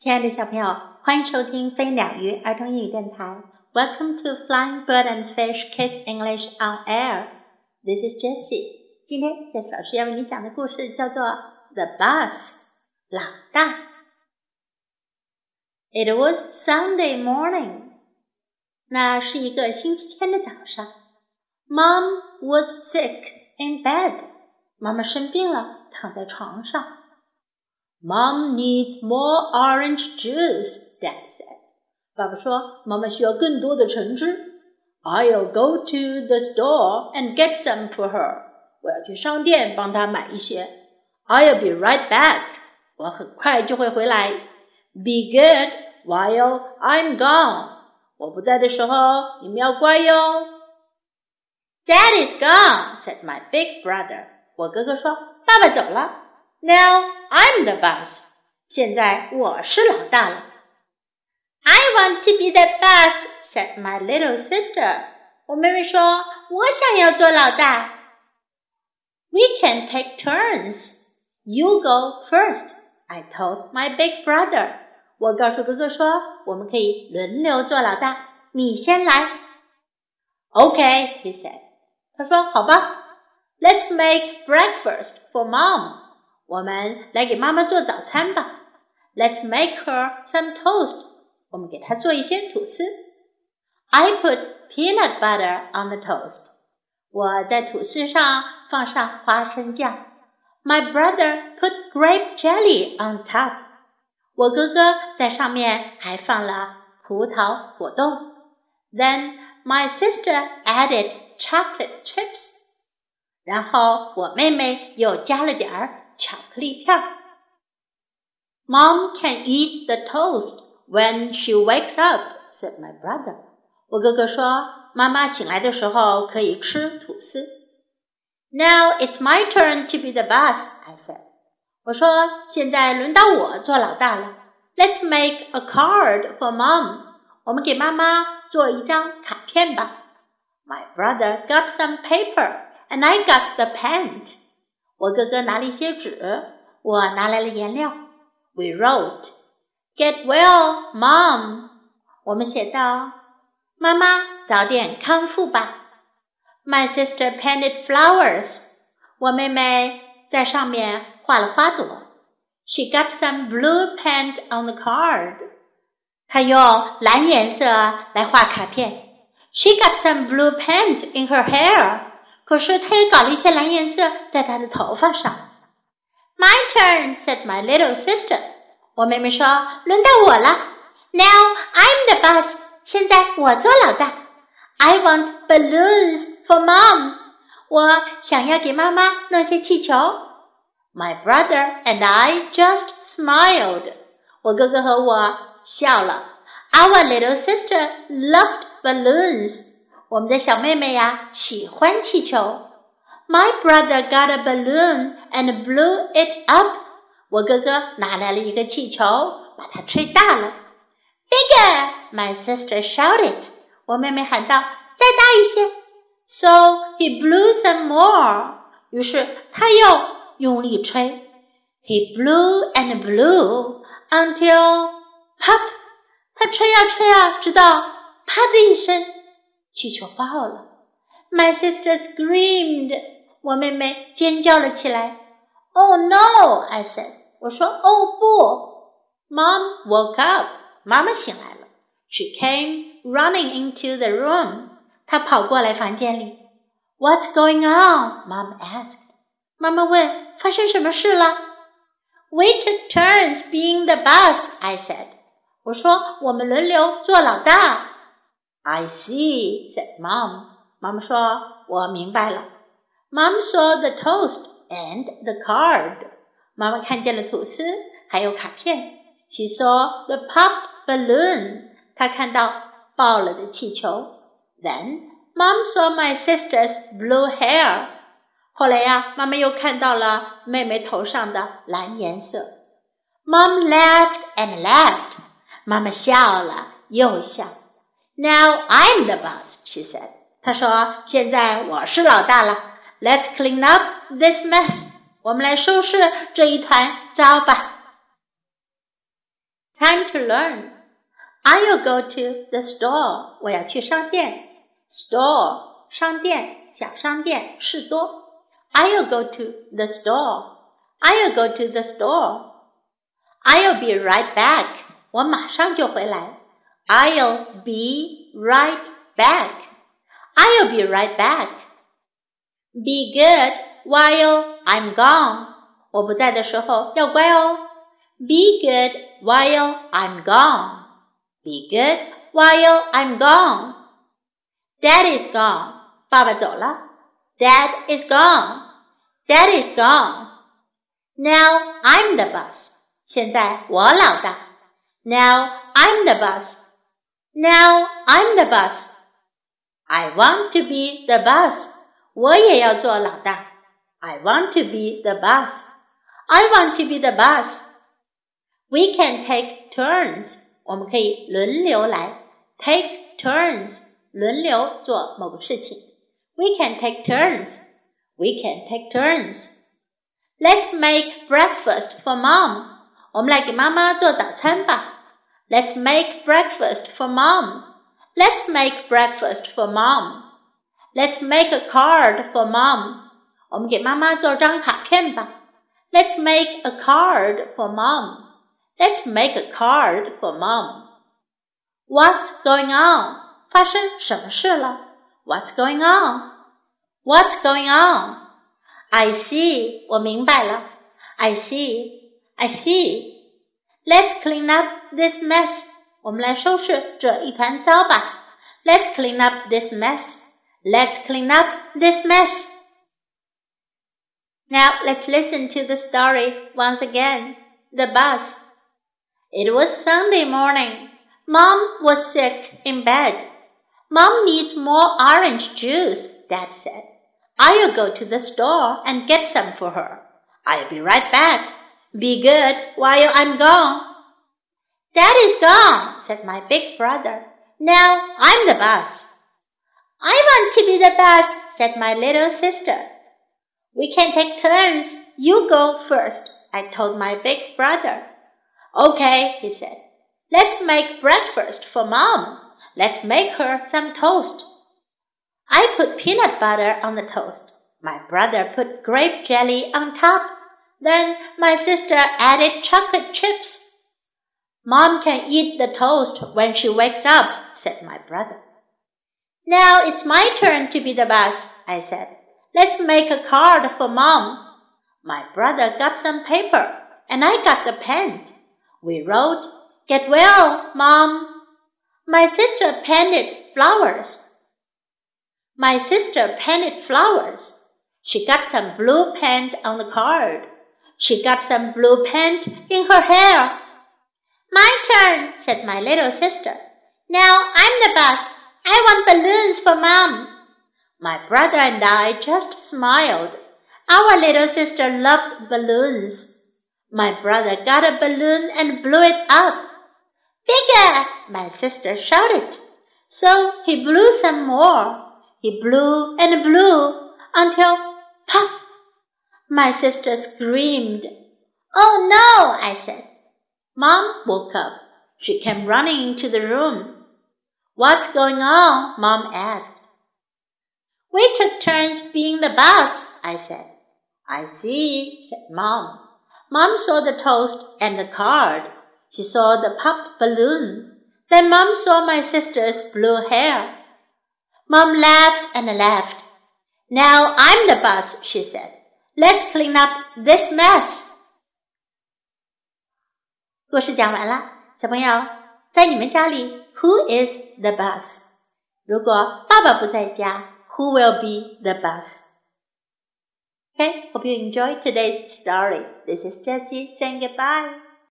亲爱的小朋友，欢迎收听飞鸟鱼儿童英语电台。Welcome to Flying Bird and Fish Kids English on Air. This is Jessie. 今天 Jessie 老师要为你讲的故事叫做《The Bus》老大。It was Sunday morning. 那是一个星期天的早上。Mom was sick in bed. 妈妈生病了，躺在床上。 Mom needs more orange juice, Dad said. 爸爸说：“妈妈需要更多的橙汁。” I'll go to the store and get some for her. 我要去商店帮她买一些。I'll be right back. 我很快就会回来。Be good while I'm gone. 我不在的时候，你们要乖哟。Dad is gone, said my big brother. 我哥哥说：“爸爸走了。” Now I'm the boss. 现在我是老大了。I want to be the boss," said my little sister. 我妹妹说：“我想要做老大。” We can take turns. You go first. I told my big brother. 我告诉哥哥说：“我们可以轮流做老大，你先来。” Okay, he said. 他说：“好吧。” Let's make breakfast for mom. 我们来给妈妈做早餐吧。Let's make her some toast。我们给她做一些吐司。I put peanut butter on the toast。我在吐司上放上花生酱。My brother put grape jelly on top。我哥哥在上面还放了葡萄果冻。Then my sister added chocolate chips。然后我妹妹又加了点儿。 巧克力片。Mom can eat the toast when she wakes up," said my brother. 我哥哥说，妈妈醒来的时候可以吃吐司。Now it's my turn to be the boss," I said. 我说，现在轮到我做老大了。Let's make a card for mom. 我们给妈妈做一张卡片吧。My brother got some paper, and I got the paint. 我哥哥拿了一些纸，我拿来了颜料。We wrote, "Get well, Mom." 我们写道：“妈妈，早点康复吧。” My sister painted flowers. 我妹妹在上面画了花朵。She got some blue paint on the card. 她用蓝颜色来画卡片。She got some blue paint in her hair. 可是他也搞了一些蓝颜色在他的头发上。My turn, said my little sister. 我妹妹说：“轮到我了。” Now I'm the boss. 现在我做老大。I want balloons for mom. 我想要给妈妈弄些气球。My brother and I just smiled. 我哥哥和我笑了。Our little sister loved balloons. 我们的小妹妹呀，喜欢气球。My brother got a balloon and blew it up。我哥哥拿来了一个气球，把它吹大了。Bigger! My sister shouted。我妹妹喊道：“再大一些。” So he blew some more。于是他又用力吹。He blew and blew until pop。他吹呀吹呀，直到啪的一声。 气球爆了！My sister screamed，我妹妹尖叫了起来。Oh no！I said，我说哦不。Mom woke up，妈妈醒来了。She came running into the room，她跑过来房间里。What's going on？Mom asked。妈妈问发生什么事了。We took turns being the boss，I said。我说我们轮流做老大。 I see," said Mom. 妈妈说：“我明白了。” Mom saw the toast and the card. 妈妈看见了吐司，还有卡片。She saw the popped balloon. 她看到爆了的气球。Then Mom saw my sister's blue hair. 后来呀，妈妈又看到了妹妹头上的蓝颜色。Mom laughed and laughed. 妈妈笑了又笑。 now I'm the boss, she said. 她说：“现在我是老大了。Let's clean up this mess. 我们来收拾这一团糟吧。” Time to learn. I'll go to the store. 我要去商店。Store 商店，小商店，士多。I'll go to the store. I'll go to the store. I'll be right back. 我马上就回来。 I'll be right back. I'll be right back. Be good while I'm gone. 我不在的时候要乖哦。Be good while I'm gone. Be good while I'm gone. Dad is gone. 爸爸走了。Dad is gone. Dad is gone. Now I'm the boss. 现在我老大。Now I'm the boss. Now I'm the boss. I want to be the boss. 我也要做老大。I want to be the boss. I want to be the boss. We can take turns. 我们可以轮流来。Take turns. 轮流做某个事情。We can take turns. We can take turns. Let's make breakfast for mom. 我们来给妈妈做早餐吧。 Let's make breakfast for mom. Let's make breakfast for mom. Let's make a card for mom. 我们给妈妈做张卡片吧。Let's make a card for mom. Let's make a card for mom. What's going on? 发生什么事了？What's going on? What's going on? I see. 我明白了。I see. I see. Let's clean up this mess. 我们来收拾这一团糟吧。Let's clean up this mess. Let's clean up this mess. Now let's listen to the story once again. The Boss. It was Sunday morning. Mom was sick in bed. Mom needs more orange juice, Dad said. I'll go to the store and get some for her. I'll be right back. Be good while I'm gone. Dad is gone, said my big brother. Now I'm the boss. I want to be the boss, said my little sister. We can take turns. You go first, I told my big brother. Okay, he said. Let's make breakfast for mom. Let's make her some toast. I put peanut butter on the toast. My brother put grape jelly on top. Then my sister added chocolate chips. Mom can eat the toast when she wakes up, said my brother. Now it's my turn to be the boss, I said. Let's make a card for mom. My brother got some paper and I got the pen. We wrote, Get well, mom. My sister painted flowers. My sister painted flowers. She got some blue paint on the card. She got some blue paint in her hair. My turn, said my little sister. Now I'm the boss. I want balloons for mom. My brother and I just smiled. Our little sister loved balloons. My brother got a balloon and blew it up. Bigger! My sister shouted. So he blew some more. He blew and blew until pop! My sister screamed. Oh no, I said. Mom woke up. She came running into the room. What's going on? Mom asked. We took turns being the boss, I said. I see, said Mom. Mom saw the toast and the card. She saw the popped balloon. Then Mom saw my sister's blue hair. Mom laughed and laughed. Now I'm the boss, she said. Let's clean up this mess. 故事讲完了，小朋友，在你们家里，Who is the boss？如果爸爸不在家，who will be the boss? Okay, hope you enjoyed today's story. This is Jessie saying goodbye.